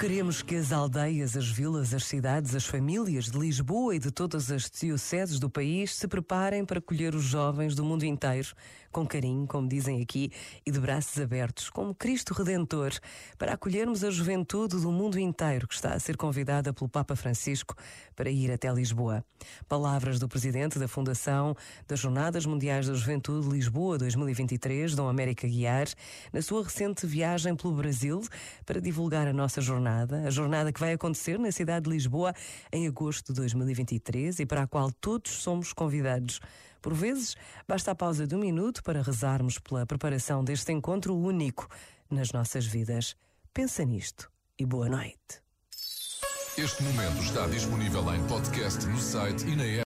Queremos que as aldeias, as vilas, as cidades, as famílias de Lisboa e de todas as dioceses do país se preparem para acolher os jovens do mundo inteiro, com carinho, como dizem aqui, e de braços abertos, como Cristo Redentor, para acolhermos a juventude do mundo inteiro que está a ser convidada pelo Papa Francisco para ir até Lisboa. Palavras do presidente da Fundação das Jornadas Mundiais da Juventude Lisboa 2023, Dom América Guiar, na sua recente viagem pelo Brasil para divulgar a nossa jornada a jornada que vai acontecer na cidade de Lisboa em agosto de 2023 e para a qual todos somos convidados. Por vezes, basta a pausa de um minuto para rezarmos pela preparação deste encontro único nas nossas vidas. Pensa nisto e boa noite. Este momento está disponível em podcast no site e na app.